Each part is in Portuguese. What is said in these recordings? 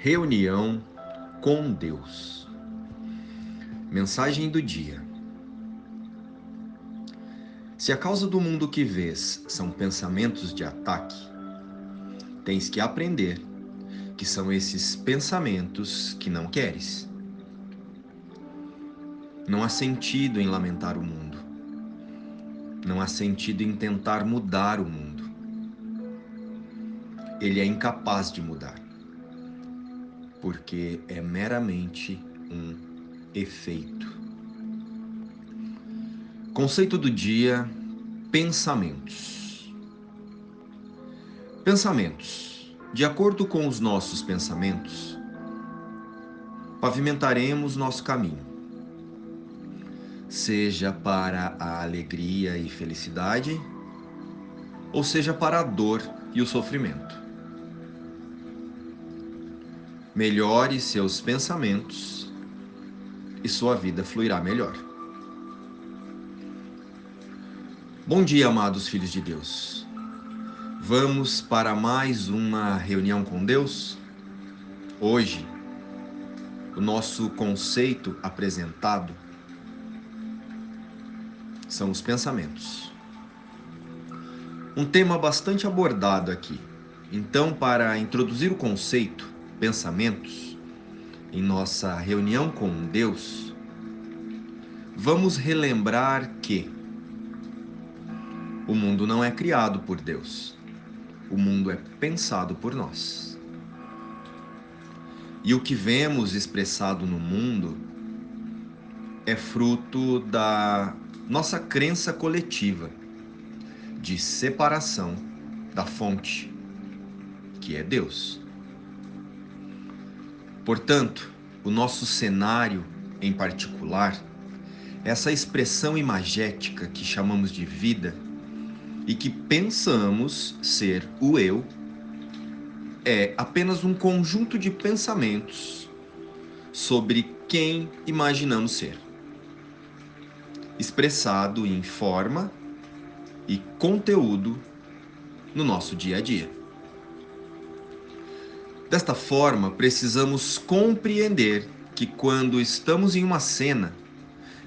Reunião com Deus. Mensagem do dia. Se a causa do mundo que vês são pensamentos de ataque, tens que aprender que são esses pensamentos que não queres. Não há sentido em lamentar o mundo. Não há sentido em tentar mudar o mundo. Ele é incapaz de mudar porque é meramente um efeito. Conceito do dia: pensamentos. Pensamentos. De acordo com os nossos pensamentos, pavimentaremos nosso caminho, seja para a alegria e felicidade, ou seja para a dor e o sofrimento melhore seus pensamentos e sua vida fluirá melhor. Bom dia, amados filhos de Deus. Vamos para mais uma reunião com Deus? Hoje, o nosso conceito apresentado são os pensamentos. Um tema bastante abordado aqui. Então, para introduzir o conceito, pensamentos, em nossa reunião com Deus, vamos relembrar que o mundo não é criado por Deus, o mundo é pensado por nós. E o que vemos expressado no mundo é fruto da nossa crença coletiva de separação da fonte, que é Deus. Portanto, o nosso cenário em particular, essa expressão imagética que chamamos de vida e que pensamos ser o eu, é apenas um conjunto de pensamentos sobre quem imaginamos ser, expressado em forma e conteúdo no nosso dia a dia. Desta forma, precisamos compreender que quando estamos em uma cena,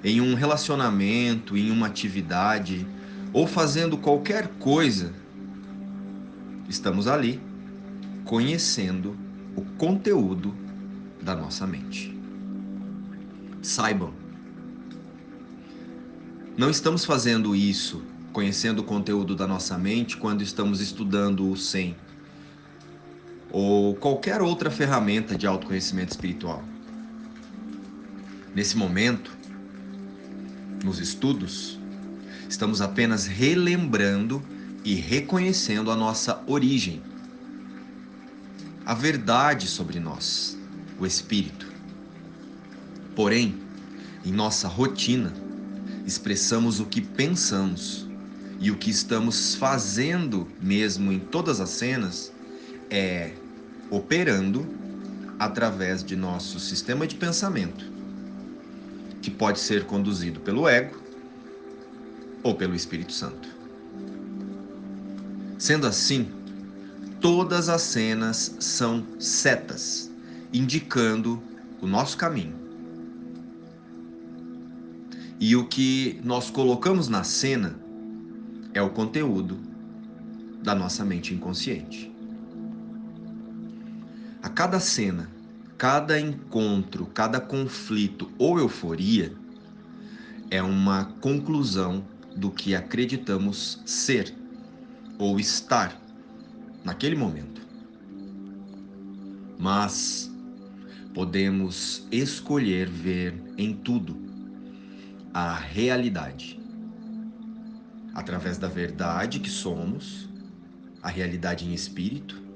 em um relacionamento, em uma atividade ou fazendo qualquer coisa, estamos ali conhecendo o conteúdo da nossa mente. Saibam, não estamos fazendo isso, conhecendo o conteúdo da nossa mente, quando estamos estudando o 100 ou qualquer outra ferramenta de autoconhecimento espiritual. Nesse momento, nos estudos, estamos apenas relembrando e reconhecendo a nossa origem, a verdade sobre nós, o Espírito. Porém, em nossa rotina, expressamos o que pensamos e o que estamos fazendo mesmo em todas as cenas é operando através de nosso sistema de pensamento, que pode ser conduzido pelo ego ou pelo Espírito Santo. Sendo assim, todas as cenas são setas, indicando o nosso caminho. E o que nós colocamos na cena é o conteúdo da nossa mente inconsciente cada cena, cada encontro, cada conflito ou euforia é uma conclusão do que acreditamos ser ou estar naquele momento. Mas podemos escolher ver em tudo a realidade através da verdade que somos, a realidade em espírito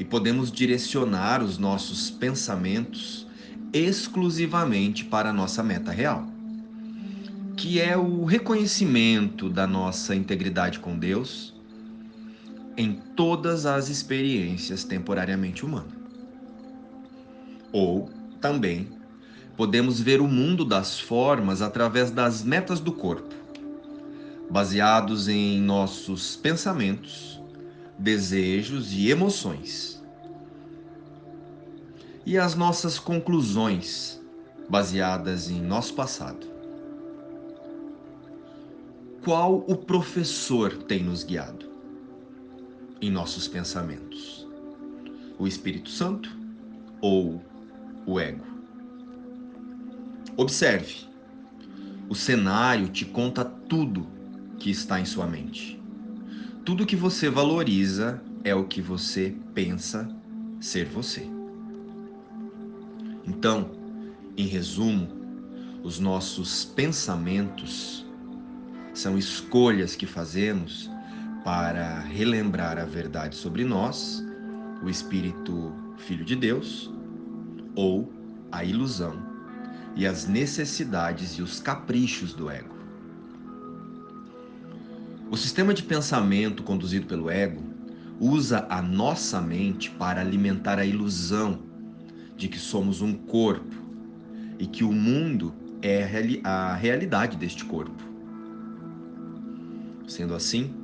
e podemos direcionar os nossos pensamentos exclusivamente para a nossa meta real, que é o reconhecimento da nossa integridade com Deus em todas as experiências temporariamente humanas. Ou também podemos ver o mundo das formas através das metas do corpo, baseados em nossos pensamentos desejos e emoções, e as nossas conclusões baseadas em nosso passado. Qual o professor tem nos guiado em nossos pensamentos? O Espírito Santo ou o ego? Observe, o cenário te conta tudo que está em sua mente. Tudo que você valoriza é o que você pensa ser você. Então, em resumo, os nossos pensamentos são escolhas que fazemos para relembrar a verdade sobre nós, o Espírito Filho de Deus, ou a ilusão e as necessidades e os caprichos do ego. O sistema de pensamento conduzido pelo ego usa a nossa mente para alimentar a ilusão de que somos um corpo e que o mundo é a realidade deste corpo. Sendo assim,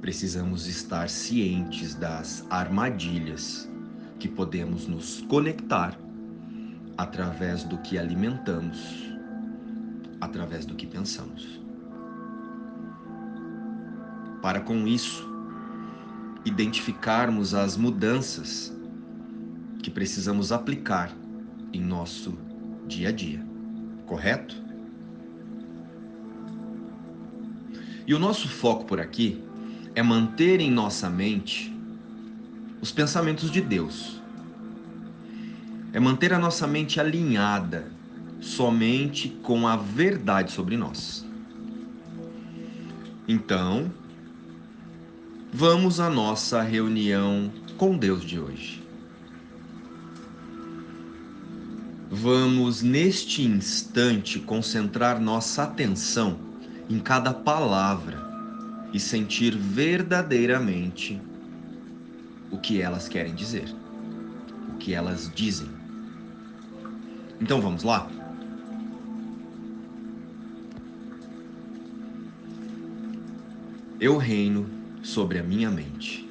precisamos estar cientes das armadilhas que podemos nos conectar através do que alimentamos, através do que pensamos. Para com isso, identificarmos as mudanças que precisamos aplicar em nosso dia a dia, correto? E o nosso foco por aqui é manter em nossa mente os pensamentos de Deus. É manter a nossa mente alinhada somente com a verdade sobre nós. Então, vamos à nossa reunião com Deus de hoje. Vamos, neste instante, concentrar nossa atenção em cada palavra e sentir verdadeiramente o que elas querem dizer, o que elas dizem. Então vamos lá? Eu reino sobre a minha mente,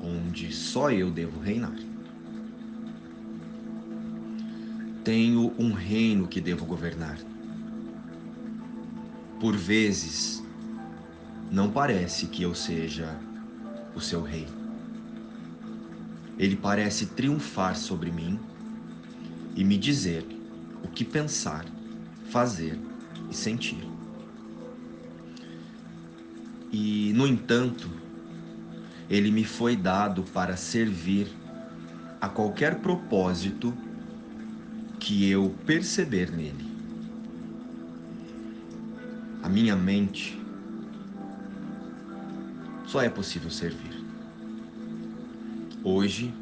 onde só eu devo reinar. Tenho um reino que devo governar. Por vezes, não parece que eu seja o seu rei. Ele parece triunfar sobre mim e me dizer o que pensar, fazer e sentir. E, no entanto, ele me foi dado para servir a qualquer propósito que eu perceber nele. A minha mente só é possível servir. Hoje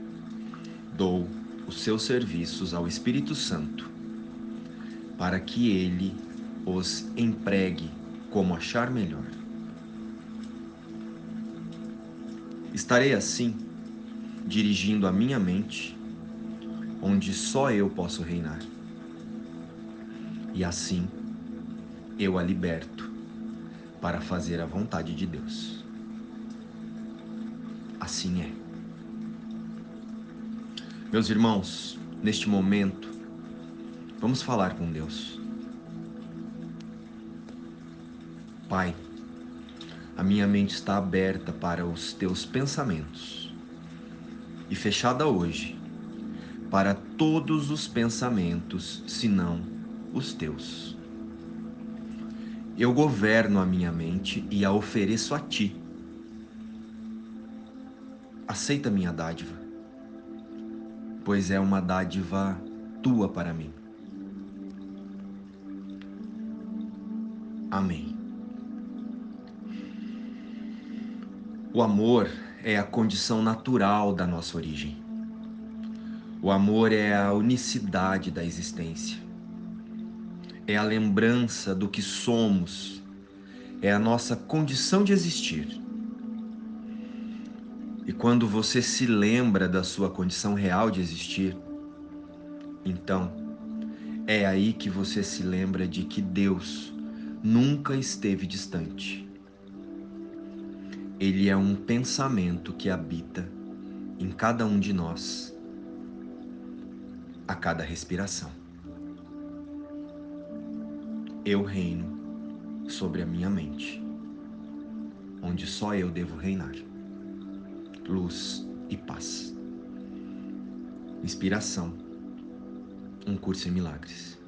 dou os seus serviços ao Espírito Santo para que ele os empregue como achar melhor. Estarei assim dirigindo a minha mente onde só eu posso reinar. E assim eu a liberto para fazer a vontade de Deus. Assim é. Meus irmãos, neste momento, vamos falar com Deus. Pai, a minha mente está aberta para os teus pensamentos e fechada hoje para todos os pensamentos, senão os teus. Eu governo a minha mente e a ofereço a ti. Aceita minha dádiva, pois é uma dádiva tua para mim. O amor é a condição natural da nossa origem. O amor é a unicidade da existência. É a lembrança do que somos. É a nossa condição de existir. E quando você se lembra da sua condição real de existir, então é aí que você se lembra de que Deus nunca esteve distante. Ele é um pensamento que habita em cada um de nós a cada respiração. Eu reino sobre a minha mente, onde só eu devo reinar. Luz e paz. Inspiração. Um curso em milagres.